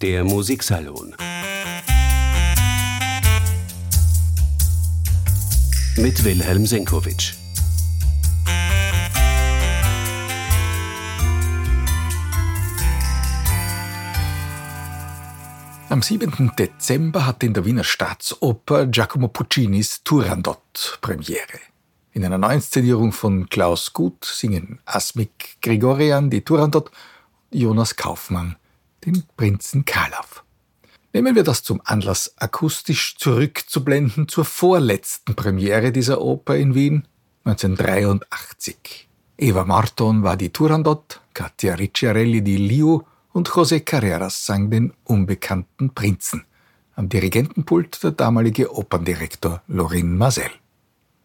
Der Musiksalon mit Wilhelm Senkowitsch. Am 7. Dezember hatte in der Wiener Staatsoper Giacomo Puccinis Turandot Premiere. In einer Neuinszenierung von Klaus Gut singen Asmik Grigorian die Turandot Jonas Kaufmann den Prinzen Karlav. Nehmen wir das zum Anlass, akustisch zurückzublenden zur vorletzten Premiere dieser Oper in Wien 1983. Eva Marton war die Turandot, Katia Ricciarelli die Liu und José Carreras sang den unbekannten Prinzen. Am Dirigentenpult der damalige Operndirektor Lorin Marcel.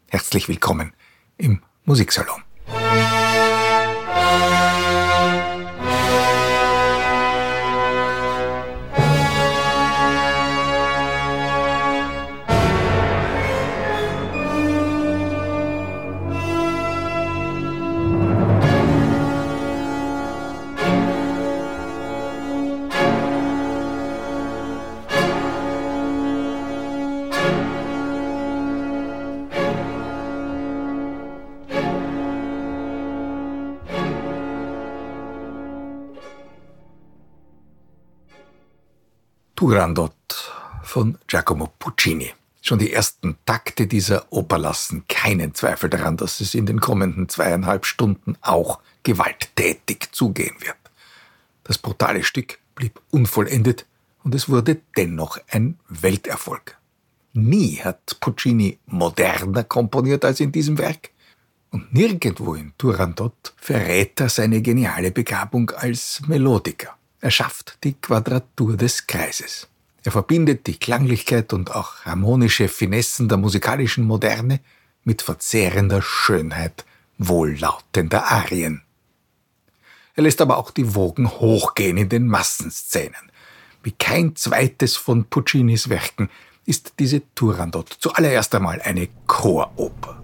Herzlich willkommen im Musiksalon. Turandot von Giacomo Puccini. Schon die ersten Takte dieser Oper lassen keinen Zweifel daran, dass es in den kommenden zweieinhalb Stunden auch gewalttätig zugehen wird. Das brutale Stück blieb unvollendet und es wurde dennoch ein Welterfolg. Nie hat Puccini moderner komponiert als in diesem Werk. Und nirgendwo in Turandot verrät er seine geniale Begabung als Melodiker. Er schafft die Quadratur des Kreises. Er verbindet die Klanglichkeit und auch harmonische Finessen der musikalischen Moderne mit verzehrender Schönheit wohllautender Arien. Er lässt aber auch die Wogen hochgehen in den Massenszenen. Wie kein zweites von Puccinis Werken ist diese Turandot zuallererst einmal eine Choroper.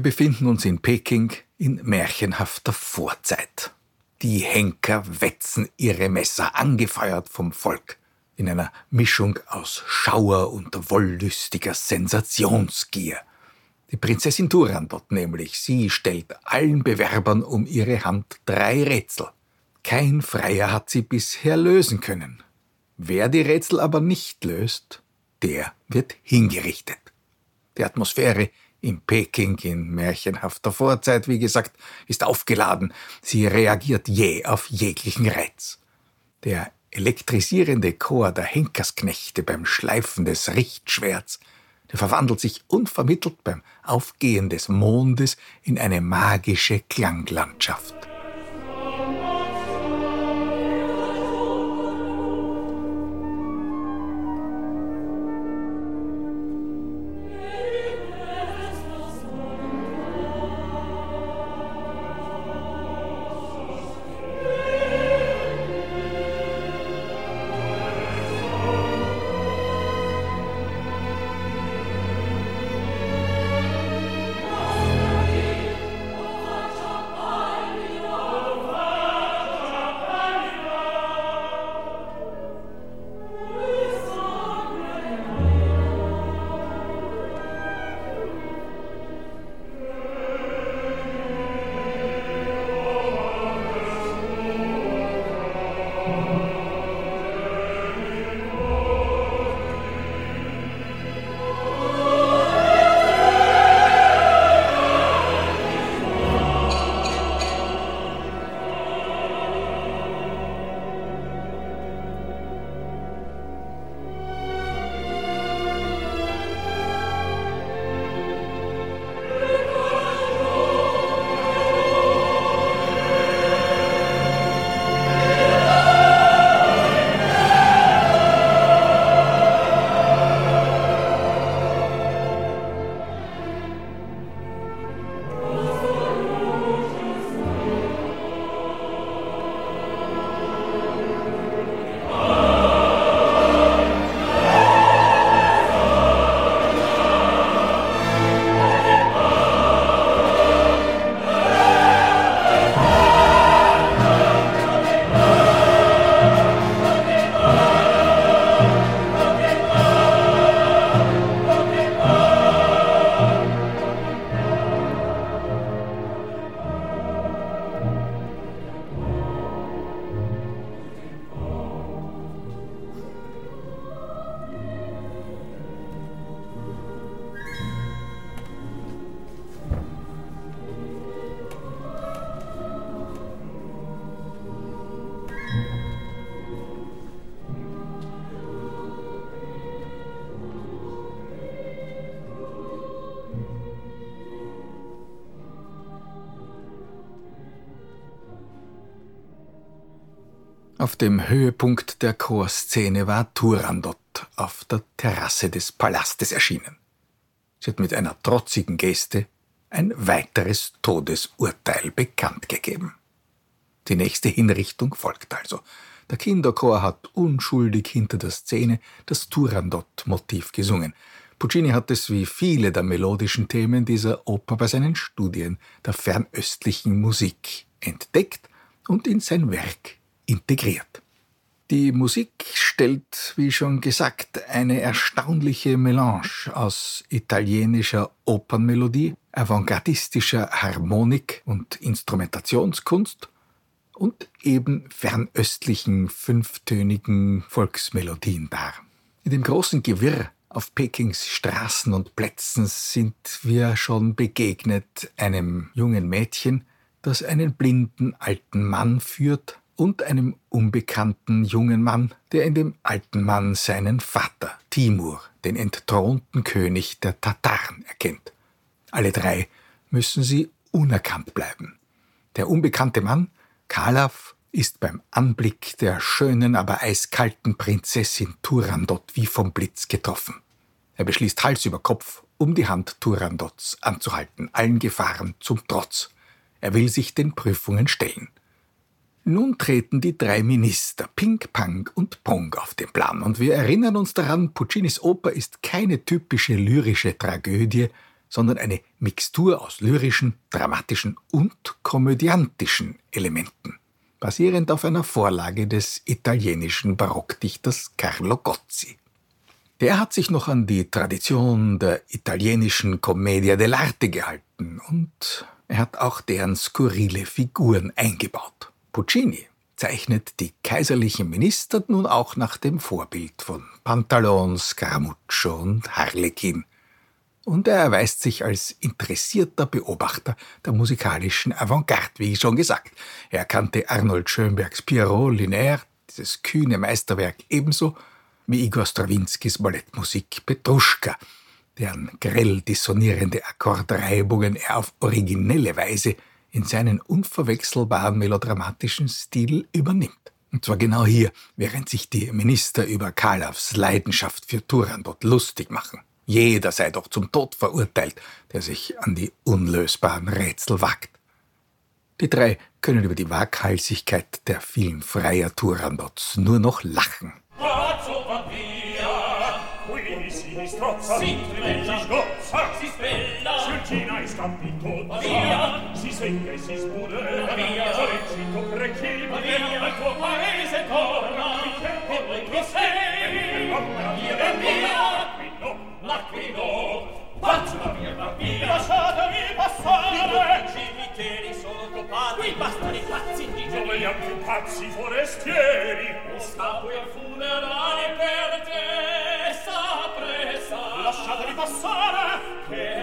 Wir befinden uns in Peking in märchenhafter Vorzeit. Die Henker wetzen ihre Messer, angefeuert vom Volk, in einer Mischung aus Schauer und wollüstiger Sensationsgier. Die Prinzessin Turandot nämlich, sie stellt allen Bewerbern um ihre Hand drei Rätsel. Kein Freier hat sie bisher lösen können. Wer die Rätsel aber nicht löst, der wird hingerichtet. Die Atmosphäre in Peking in märchenhafter Vorzeit, wie gesagt, ist aufgeladen. Sie reagiert jäh auf jeglichen Reiz. Der elektrisierende Chor der Henkersknechte beim Schleifen des Richtschwerts, der verwandelt sich unvermittelt beim Aufgehen des Mondes in eine magische Klanglandschaft. Auf dem Höhepunkt der Chorszene war Turandot auf der Terrasse des Palastes erschienen. Sie hat mit einer trotzigen Geste ein weiteres Todesurteil bekannt gegeben. Die nächste Hinrichtung folgt also. Der Kinderchor hat unschuldig hinter der Szene das Turandot-Motiv gesungen. Puccini hat es wie viele der melodischen Themen dieser Oper bei seinen Studien der fernöstlichen Musik entdeckt und in sein Werk integriert. Die Musik stellt, wie schon gesagt, eine erstaunliche Melange aus italienischer Opernmelodie, avantgardistischer Harmonik und Instrumentationskunst und eben fernöstlichen fünftönigen Volksmelodien dar. In dem großen Gewirr auf Pekings Straßen und Plätzen sind wir schon begegnet einem jungen Mädchen, das einen blinden alten Mann führt und einem unbekannten jungen Mann, der in dem alten Mann seinen Vater, Timur, den entthronten König der Tataren, erkennt. Alle drei müssen sie unerkannt bleiben. Der unbekannte Mann, Kalav, ist beim Anblick der schönen, aber eiskalten Prinzessin Turandot wie vom Blitz getroffen. Er beschließt Hals über Kopf, um die Hand Turandots anzuhalten, allen Gefahren zum Trotz. Er will sich den Prüfungen stellen. Nun treten die drei Minister Pink, Pang und Pong auf den Plan und wir erinnern uns daran, Puccinis Oper ist keine typische lyrische Tragödie, sondern eine Mixtur aus lyrischen, dramatischen und komödiantischen Elementen, basierend auf einer Vorlage des italienischen Barockdichters Carlo Gozzi. Der hat sich noch an die Tradition der italienischen Commedia dell'arte gehalten und er hat auch deren skurrile Figuren eingebaut. Puccini zeichnet die kaiserlichen Minister nun auch nach dem Vorbild von Pantalon, Scaramuccio und Harlequin. Und er erweist sich als interessierter Beobachter der musikalischen Avantgarde, wie schon gesagt. Er kannte Arnold Schönbergs Pierrot Lunaire, dieses kühne Meisterwerk ebenso wie Igor Strawinskys Ballettmusik Petruschka, deren grell dissonierende Akkordreibungen er auf originelle Weise in seinen unverwechselbaren melodramatischen Stil übernimmt. Und zwar genau hier, während sich die Minister über Kalavs Leidenschaft für Turandot lustig machen. Jeder sei doch zum Tod verurteilt, der sich an die unlösbaren Rätsel wagt. Die drei können über die Waghalsigkeit der vielen freier Turandots nur noch lachen. Si spella, Sulcina e scappi tutta Via, si secca e si spudera via esercito prechiva via al tuo paese torna. E poi chi sei? La via la via. Qui no la qui no faccio la via la via lasciatemi passare. I cimiteri sono occupati. Qui bastano i pazzi di dove gli altri pazzi forestieri. O stato al funerale per te. Sapresa. Lasciatemi passare. Che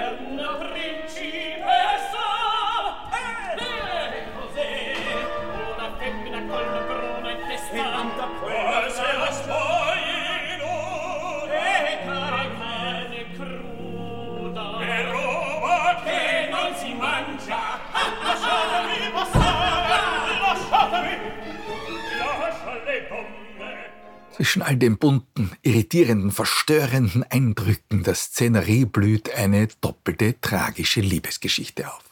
Zwischen all den bunten, irritierenden, verstörenden Eindrücken der Szenerie blüht eine doppelte tragische Liebesgeschichte auf.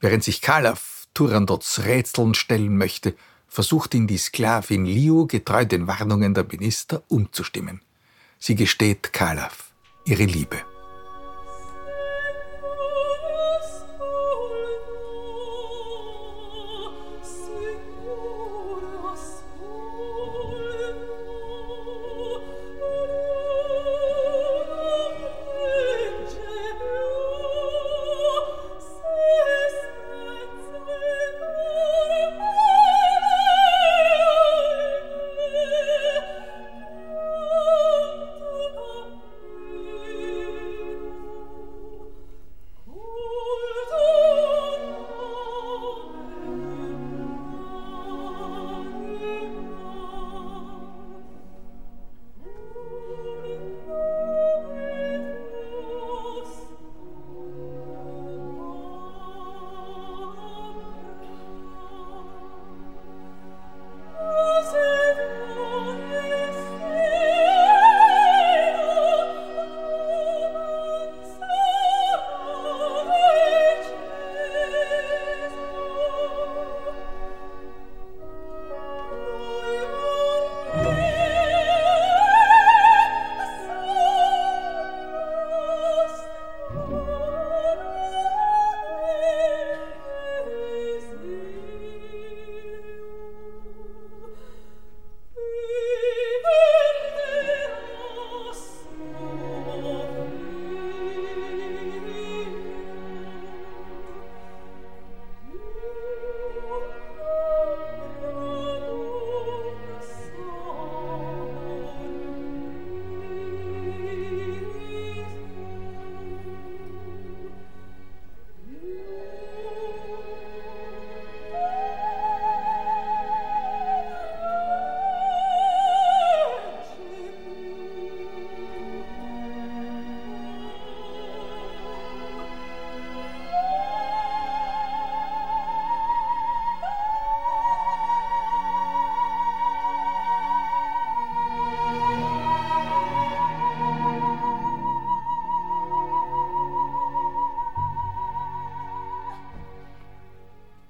Während sich Kalaf Turandots Rätseln stellen möchte, versucht ihn die Sklavin Liu getreu den Warnungen der Minister umzustimmen. Sie gesteht Kalaf ihre Liebe.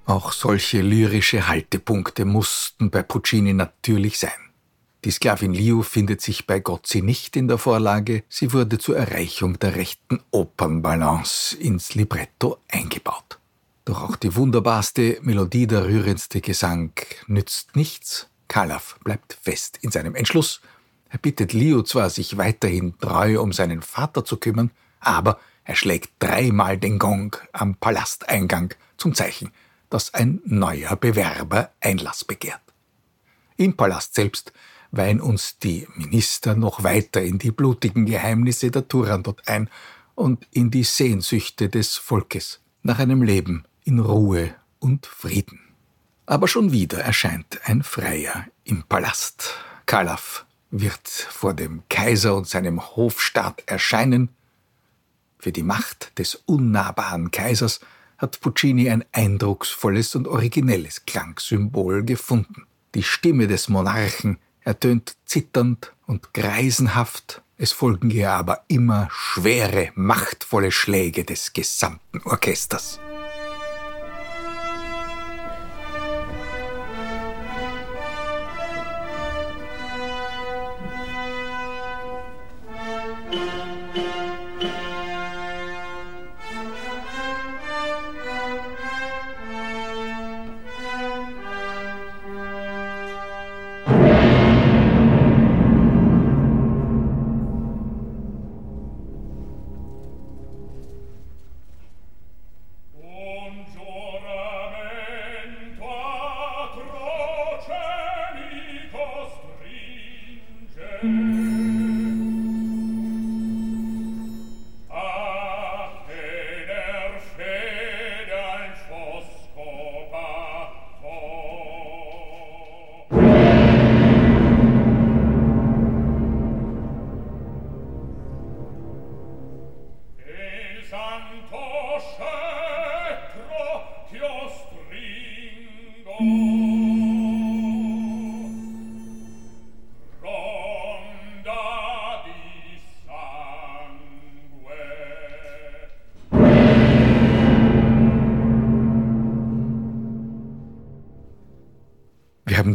Auch solche lyrische Haltepunkte mussten bei Puccini natürlich sein. Die Sklavin Liu findet sich bei Gozzi nicht in der Vorlage, sie wurde zur Erreichung der rechten Opernbalance ins Libretto eingebaut. Doch auch die wunderbarste Melodie, der rührendste Gesang nützt nichts. Kalaf bleibt fest in seinem Entschluss. Er bittet Liu zwar, sich weiterhin treu um seinen Vater zu kümmern, aber er schlägt dreimal den Gong am Palasteingang zum Zeichen, dass ein neuer Bewerber Einlass begehrt. Im Palast selbst weihen uns die Minister noch weiter in die blutigen Geheimnisse der Turandot ein und in die Sehnsüchte des Volkes nach einem Leben in Ruhe und Frieden. Aber schon wieder erscheint ein Freier im Palast. Kalaf wird vor dem Kaiser und seinem Hofstaat erscheinen. Für die Macht des unnahbaren Kaisers hat Puccini ein eindrucksvolles und originelles Klangsymbol gefunden. Die Stimme des Monarchen ertönt zitternd und greisenhaft, es folgen ihr aber immer schwere, machtvolle Schläge des gesamten Orchesters.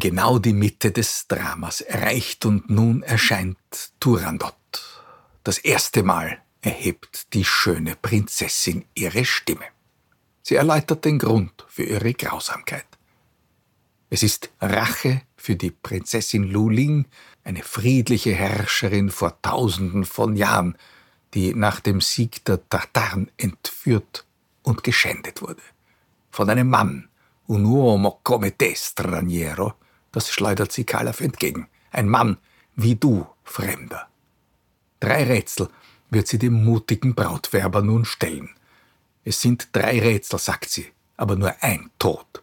Genau die Mitte des Dramas erreicht und nun erscheint Turandot. Das erste Mal erhebt die schöne Prinzessin ihre Stimme. Sie erläutert den Grund für ihre Grausamkeit. Es ist Rache für die Prinzessin Lu Ling, eine friedliche Herrscherin vor tausenden von Jahren, die nach dem Sieg der Tartaren entführt und geschändet wurde. Von einem Mann, un uomo come te straniero, das schleudert sie Kalaf entgegen. Ein Mann wie du, Fremder. Drei Rätsel wird sie dem mutigen Brautwerber nun stellen. Es sind drei Rätsel, sagt sie, aber nur ein Tod.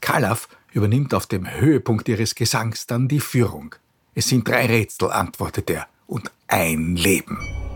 Kalaf übernimmt auf dem Höhepunkt ihres Gesangs dann die Führung. Es sind drei Rätsel, antwortet er, und ein Leben.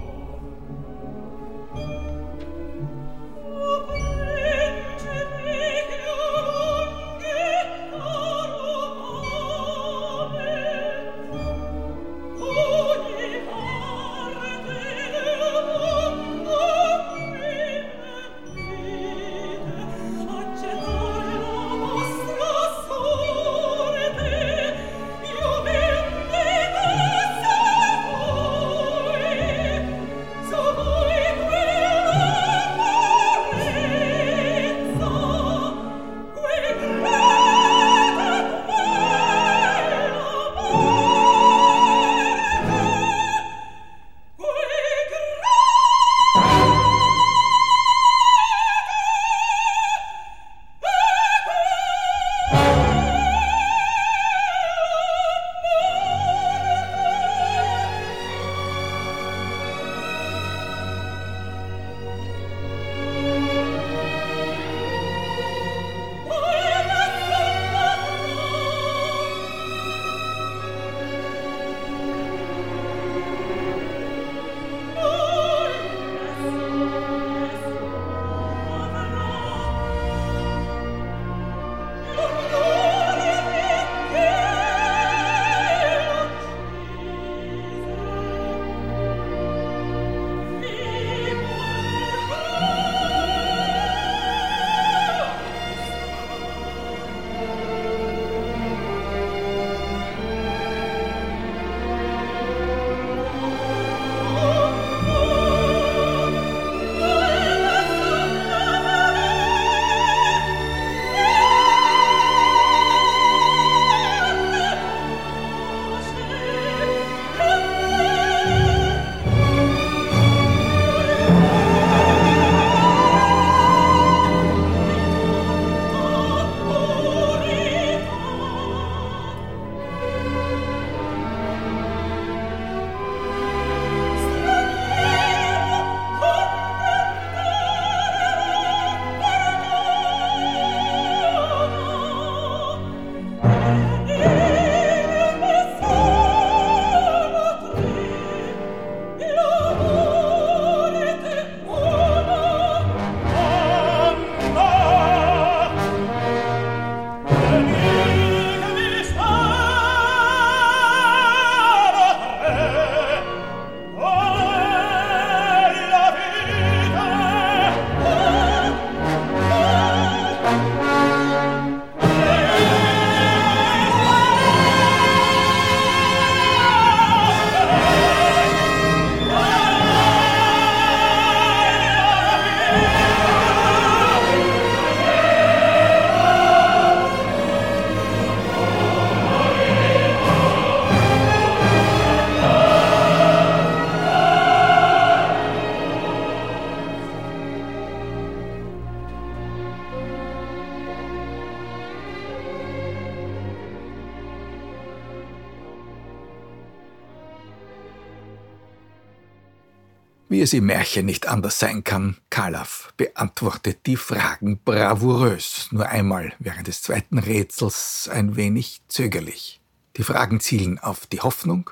Wie es im Märchen nicht anders sein kann, Kalaf beantwortet die Fragen bravourös, nur einmal während des zweiten Rätsels ein wenig zögerlich. Die Fragen zielen auf die Hoffnung,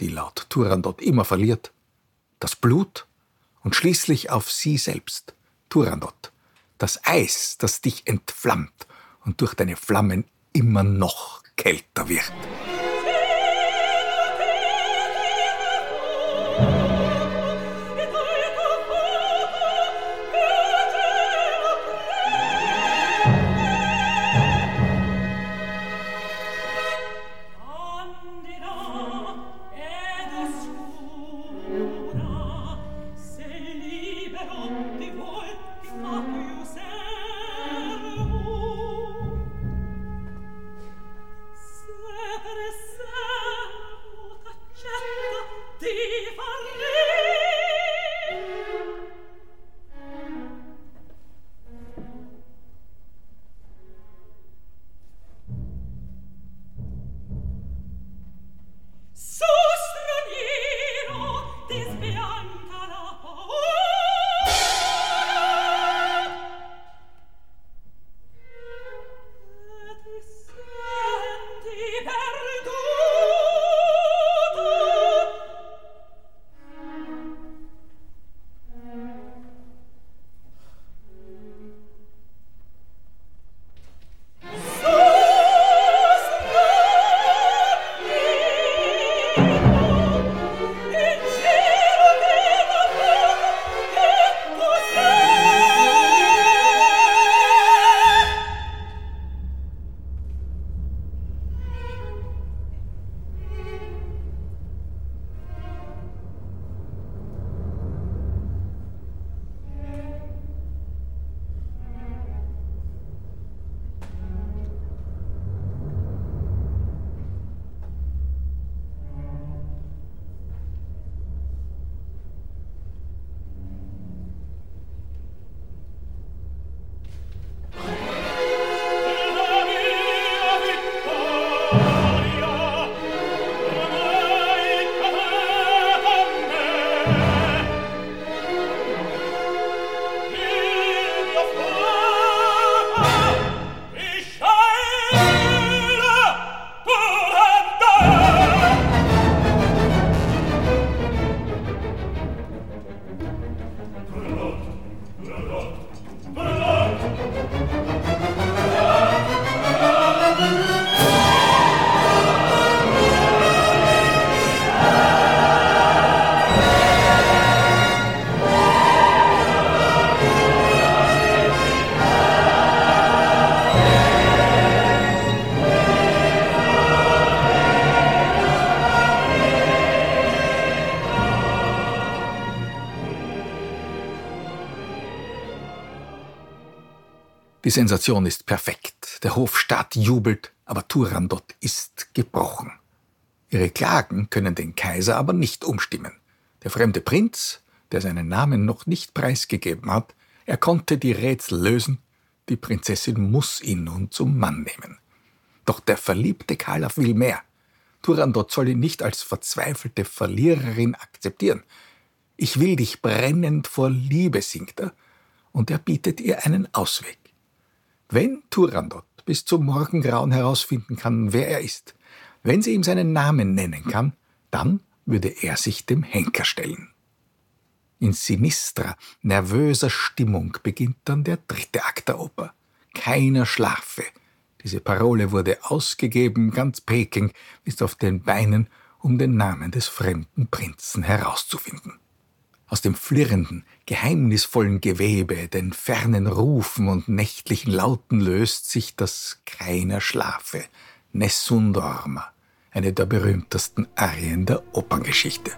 die laut Turandot immer verliert, das Blut und schließlich auf sie selbst, Turandot, das Eis, das dich entflammt und durch deine Flammen immer noch kälter wird. Die Sensation ist perfekt. Der Hofstaat jubelt, aber Turandot ist gebrochen. Ihre Klagen können den Kaiser aber nicht umstimmen. Der fremde Prinz, der seinen Namen noch nicht preisgegeben hat, er konnte die Rätsel lösen, die Prinzessin muss ihn nun zum Mann nehmen. Doch der verliebte Kalaf will mehr. Turandot soll ihn nicht als verzweifelte Verliererin akzeptieren. Ich will dich brennend vor Liebe, singt er, und er bietet ihr einen Ausweg. Wenn Turandot bis zum Morgengrauen herausfinden kann, wer er ist, wenn sie ihm seinen Namen nennen kann, dann würde er sich dem Henker stellen. In sinistrer, nervöser Stimmung beginnt dann der dritte Akt der Oper. Keiner schlafe. Diese Parole wurde ausgegeben, ganz Peking ist auf den Beinen, um den Namen des fremden Prinzen herauszufinden aus dem flirrenden, geheimnisvollen Gewebe, den fernen Rufen und nächtlichen Lauten löst sich das Keiner Schlafe, Nessun Dorma, eine der berühmtesten Arien der Operngeschichte.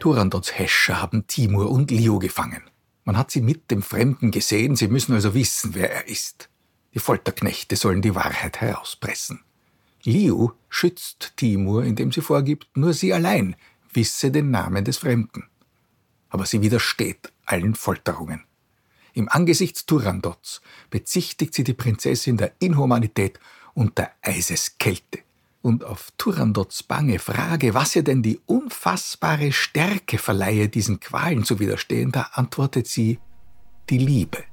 Turandots Häscher haben Timur und Leo gefangen. Man hat sie mit dem Fremden gesehen, sie müssen also wissen, wer er ist. Die Folterknechte sollen die Wahrheit herauspressen. Liu schützt Timur, indem sie vorgibt, nur sie allein wisse den Namen des Fremden. Aber sie widersteht allen Folterungen. Im Angesicht Turandots bezichtigt sie die Prinzessin der Inhumanität und der Eiseskälte und auf Turandots bange Frage, was ihr denn die unfassbare Stärke verleihe, diesen Qualen zu widerstehen, da antwortet sie die Liebe.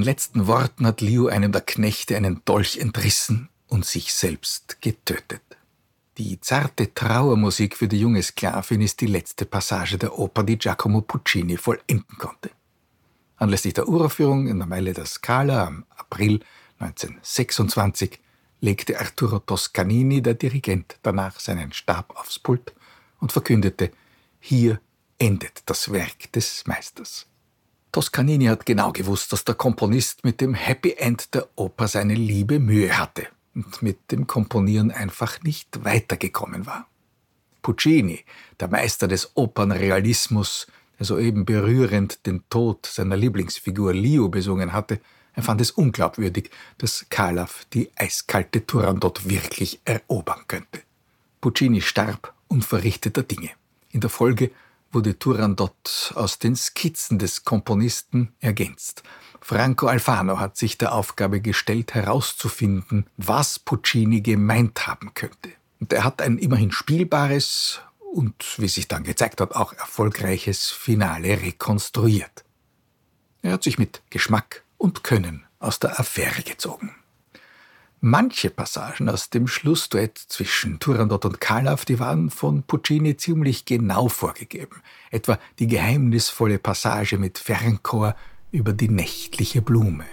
Ihren letzten Worten hat Liu einem der Knechte einen Dolch entrissen und sich selbst getötet. Die zarte Trauermusik für die junge Sklavin ist die letzte Passage der Oper, die Giacomo Puccini vollenden konnte. Anlässlich der Uraufführung in der Meile der Scala am April 1926 legte Arturo Toscanini, der Dirigent, danach seinen Stab aufs Pult und verkündete, hier endet das Werk des Meisters. Toscanini hat genau gewusst, dass der Komponist mit dem Happy End der Oper seine liebe Mühe hatte und mit dem Komponieren einfach nicht weitergekommen war. Puccini, der Meister des Opernrealismus, der soeben berührend den Tod seiner Lieblingsfigur Leo besungen hatte, er fand es unglaubwürdig, dass Kalaf die eiskalte Turandot wirklich erobern könnte. Puccini starb unverrichteter Dinge. In der Folge wurde Turandot aus den Skizzen des Komponisten ergänzt. Franco Alfano hat sich der Aufgabe gestellt, herauszufinden, was Puccini gemeint haben könnte. Und er hat ein immerhin spielbares und, wie sich dann gezeigt hat, auch erfolgreiches Finale rekonstruiert. Er hat sich mit Geschmack und Können aus der Affäre gezogen. Manche Passagen aus dem Schlussduett zwischen Turandot und Kalaf, die waren von Puccini ziemlich genau vorgegeben. Etwa die geheimnisvolle Passage mit Fernchor über die nächtliche Blume.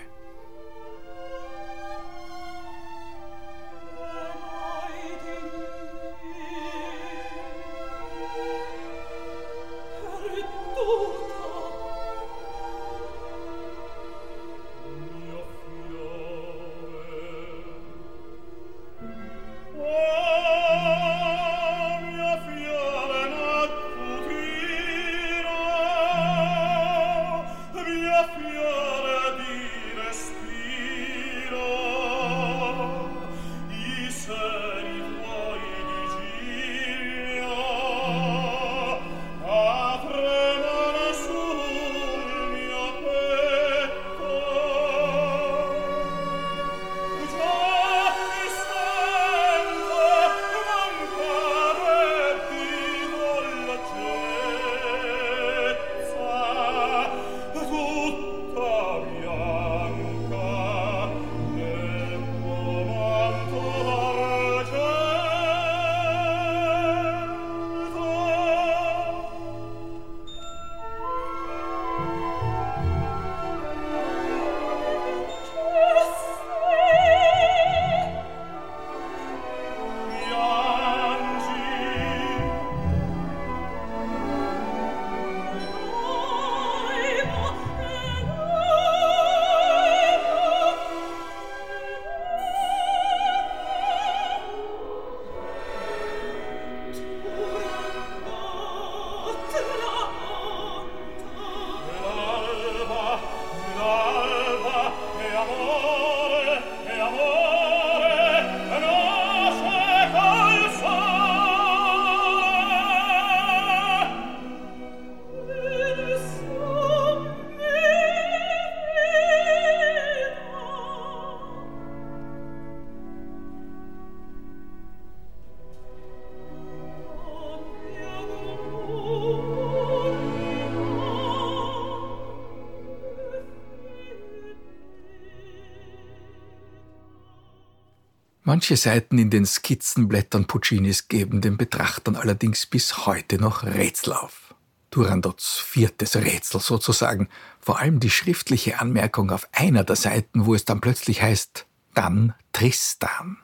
Manche Seiten in den Skizzenblättern Puccinis geben den Betrachtern allerdings bis heute noch Rätsel auf. Turandots viertes Rätsel sozusagen, vor allem die schriftliche Anmerkung auf einer der Seiten, wo es dann plötzlich heißt, dann Tristan.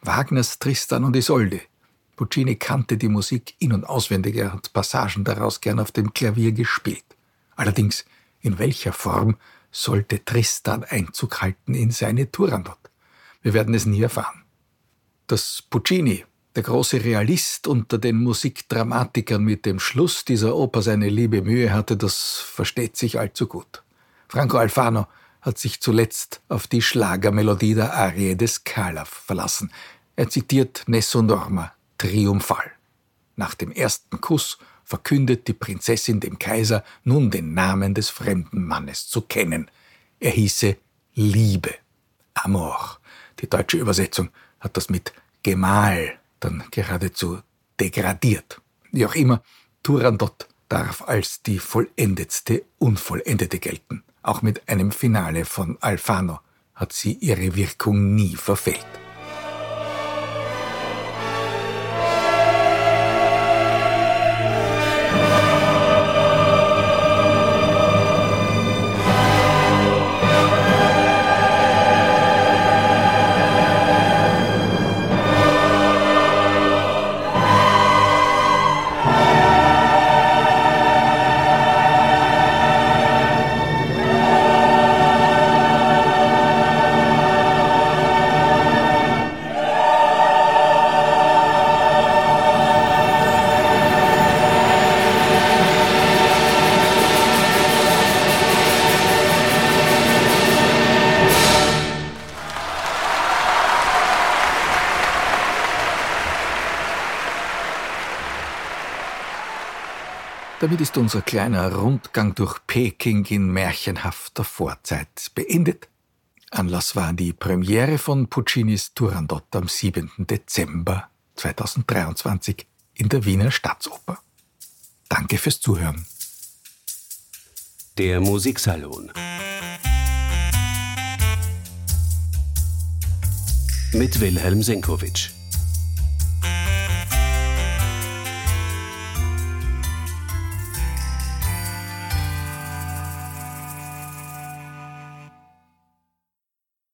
Wagners Tristan und Isolde. Puccini kannte die Musik in- und auswendig, er hat Passagen daraus gern auf dem Klavier gespielt. Allerdings, in welcher Form sollte Tristan Einzug halten in seine Turandot? Wir werden es nie erfahren. Dass Puccini, der große Realist unter den Musikdramatikern mit dem Schluss dieser Oper seine liebe Mühe hatte, das versteht sich allzu gut. Franco Alfano hat sich zuletzt auf die Schlagermelodie der Arie des Calaf verlassen. Er zitiert Nessun Dorma triumphal. Nach dem ersten Kuss verkündet die Prinzessin dem Kaiser nun den Namen des fremden Mannes zu kennen. Er hieße Liebe, Amor. Die deutsche Übersetzung hat das mit Gemahl dann geradezu degradiert. Wie auch immer, Turandot darf als die vollendetste Unvollendete gelten. Auch mit einem Finale von Alfano hat sie ihre Wirkung nie verfehlt. Damit ist unser kleiner Rundgang durch Peking in märchenhafter Vorzeit beendet. Anlass war die Premiere von Puccinis Turandot am 7. Dezember 2023 in der Wiener Staatsoper. Danke fürs Zuhören. Der Musiksalon mit Wilhelm Senkowitsch.